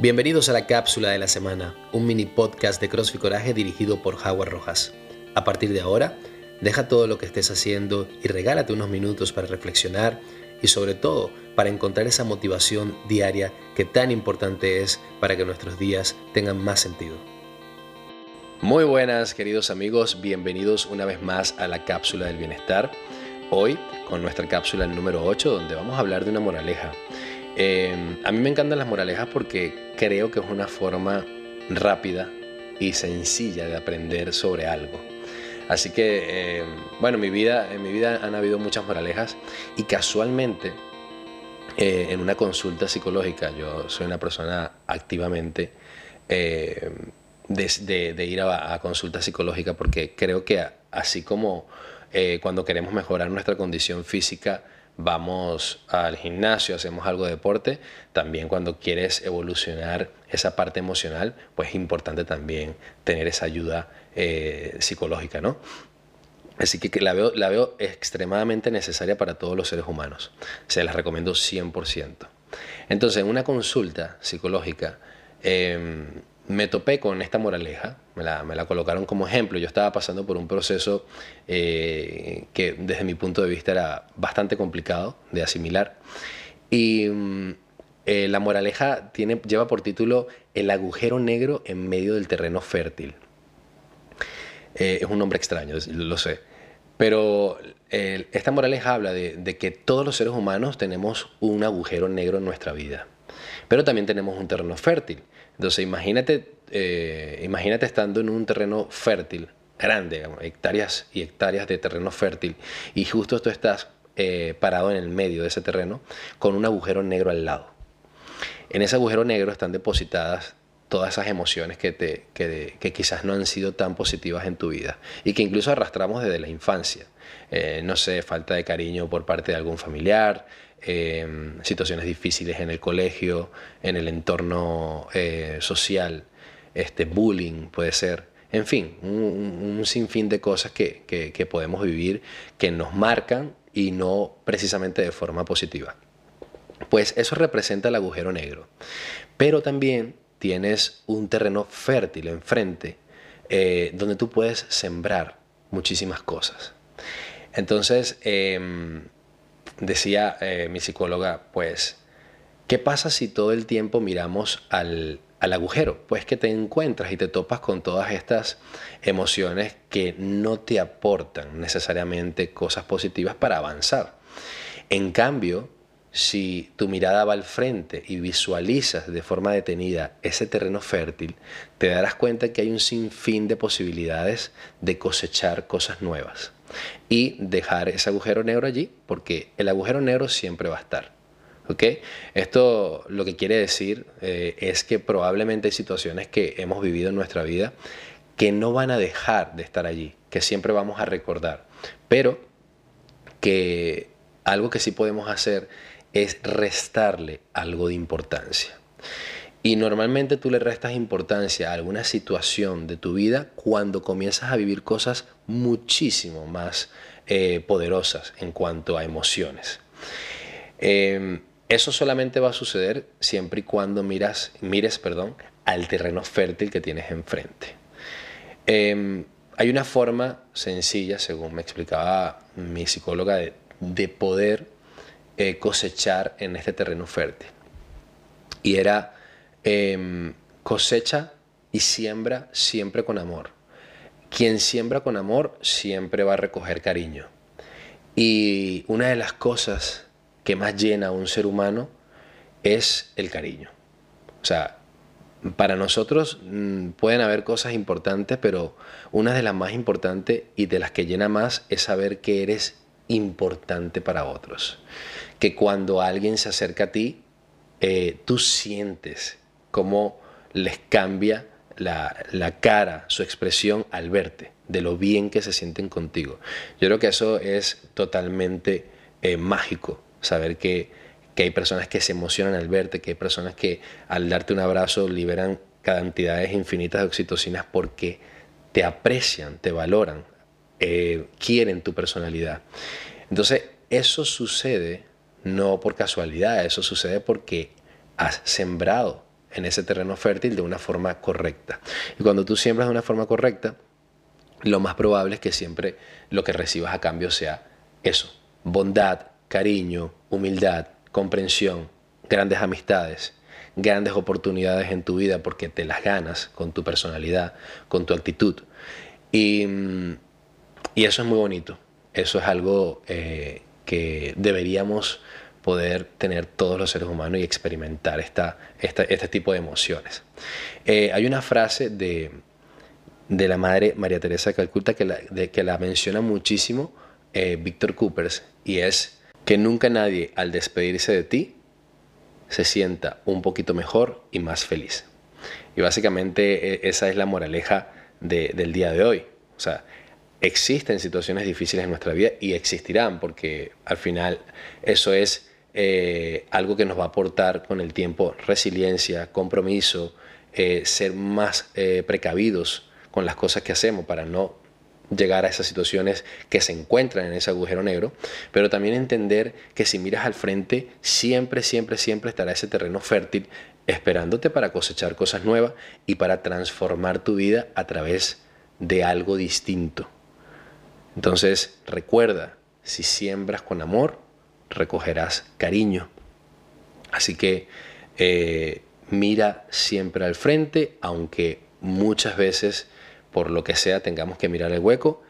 Bienvenidos a la cápsula de la semana, un mini podcast de CrossFit Coraje dirigido por Howard Rojas. A partir de ahora, deja todo lo que estés haciendo y regálate unos minutos para reflexionar y sobre todo para encontrar esa motivación diaria que tan importante es para que nuestros días tengan más sentido. Muy buenas queridos amigos, bienvenidos una vez más a la cápsula del bienestar. Hoy con nuestra cápsula número 8 donde vamos a hablar de una moraleja. Em, a mí me encantan las moralejas porque creo que es una forma rápida y sencilla de aprender sobre algo. Así que, em, bueno, en mi vida, en mi vida han habido muchas moralejas y casualmente eh, en una consulta psicológica, yo soy una persona activamente em, de, ir a, a, consulta psicológica porque creo que así como eh, cuando queremos mejorar nuestra condición física, vamos al gimnasio, hacemos algo de deporte, también cuando quieres evolucionar esa parte emocional, pues es importante también tener esa ayuda eh, psicológica, ¿no? Así que la veo, la veo extremadamente necesaria para todos los seres humanos. Se las recomiendo 100%. Entonces, en una consulta psicológica, em, me topé con esta moraleja, me la, colocaron como ejemplo. Yo estaba pasando por un proceso eh, que desde mi punto de vista era bastante complicado de asimilar. Y mm, eh, la moraleja tiene, lleva por título El agujero negro en medio del terreno fértil. Eh, es un nombre extraño, lo sé. Pero esta moraleja habla de que todos los seres humanos tenemos un agujero negro en nuestra vida. Pero también tenemos un terreno fértil. Entonces imagínate, eh, imagínate estando en un terreno fértil, grande, hectáreas y hectáreas de terreno fértil, y justo tú estás eh, parado en el medio de ese terreno con un agujero negro al lado. En ese agujero negro están depositadas todas esas emociones que, te, que, quizás no han sido tan positivas en tu vida y que incluso arrastramos desde la infancia. Eh, no sé, falta de cariño por parte de algún familiar, Em, situaciones difíciles en el colegio, en el entorno eh, social, este, bullying puede ser, en fin, un, sinfín de cosas que, que, podemos vivir que nos marcan y no precisamente de forma positiva. Pues eso representa el agujero negro. Pero también tienes un terreno fértil enfrente eh, donde tú puedes sembrar muchísimas cosas. Entonces, eh, decía eh, mi psicóloga, pues, ¿qué pasa si todo el tiempo miramos al, al agujero? Pues que te encuentras y te topas con todas estas emociones que no te aportan necesariamente cosas positivas para avanzar. En cambio, si tu mirada va al frente y visualizas de forma detenida ese terreno fértil, te darás cuenta que hay un sinfín de posibilidades de cosechar cosas nuevas y dejar ese agujero negro allí, porque el agujero negro siempre va a estar. ¿ok? Esto lo que quiere decir eh, es que probablemente hay situaciones que hemos vivido en nuestra vida que no van a dejar de estar allí, que siempre vamos a recordar, pero que algo que sí podemos hacer es restarle algo de importancia. Y normalmente tú le restas importancia a alguna situación de tu vida cuando comienzas a vivir cosas muchísimo más eh, poderosas en cuanto a emociones. Em, eso solamente va a suceder siempre y cuando miras, mires perdón, al terreno fértil que tienes enfrente. Em, hay una forma sencilla, según me explicaba mi psicóloga, de, poder eh, cosechar en este terreno fértil. Y era Em, cosecha y siembra siempre con amor. Quien siembra con amor siempre va a recoger cariño. Y una de las cosas que más llena a un ser humano es el cariño. O sea, para nosotros mm, pueden haber cosas importantes, pero una de las más importantes y de las que llena más es saber que eres importante para otros. Que cuando alguien se acerca a ti, eh, tú sientes cómo les cambia la, cara, su expresión al verte, de lo bien que se sienten contigo. Yo creo que eso es totalmente eh, mágico, saber que, que hay personas que se emocionan al verte, que hay personas que al darte un abrazo liberan cantidades infinitas de oxitocinas porque te aprecian, te valoran, eh, quieren tu personalidad. Entonces, eso sucede no por casualidad, eso sucede porque has sembrado en ese terreno fértil de una forma correcta. Y cuando tú siembras de una forma correcta, lo más probable es que siempre lo que recibas a cambio sea eso, bondad, cariño, humildad, comprensión, grandes amistades, grandes oportunidades en tu vida porque te las ganas con tu personalidad, con tu actitud. Y, eso es muy bonito. Eso es algo eh, que deberíamos poder tener todos los seres humanos y experimentar esta, este tipo de emociones. Eh, hay una frase de, de, la madre María Teresa de Calcuta que la, que la menciona muchísimo eh, Víctor Coopers y es que nunca nadie al despedirse de ti se sienta un poquito mejor y más feliz. Y básicamente e, esa es la moraleja del día de hoy. O sea, existen situaciones difíciles en nuestra vida y existirán porque al final eso es eh, algo que nos va a aportar con el tiempo resiliencia, compromiso, eh, ser más eh, precavidos con las cosas que hacemos para no llegar a esas situaciones que se encuentran en ese agujero negro, pero también entender que si miras al frente, siempre, siempre, siempre estará ese terreno fértil esperándote para cosechar cosas nuevas y para transformar tu vida a través de algo distinto. Entonces, recuerda, si siembras con amor, recogerás cariño. Así que eh, mira siempre al frente, aunque muchas veces por lo que sea tengamos que mirar el hueco,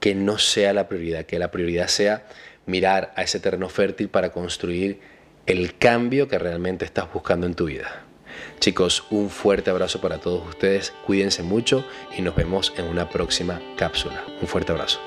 que no sea la prioridad, que la prioridad sea mirar a ese terreno fértil para construir el cambio que realmente estás buscando en tu vida. Chicos, un fuerte abrazo para todos ustedes, cuídense mucho y nos vemos en una próxima cápsula. Un fuerte abrazo.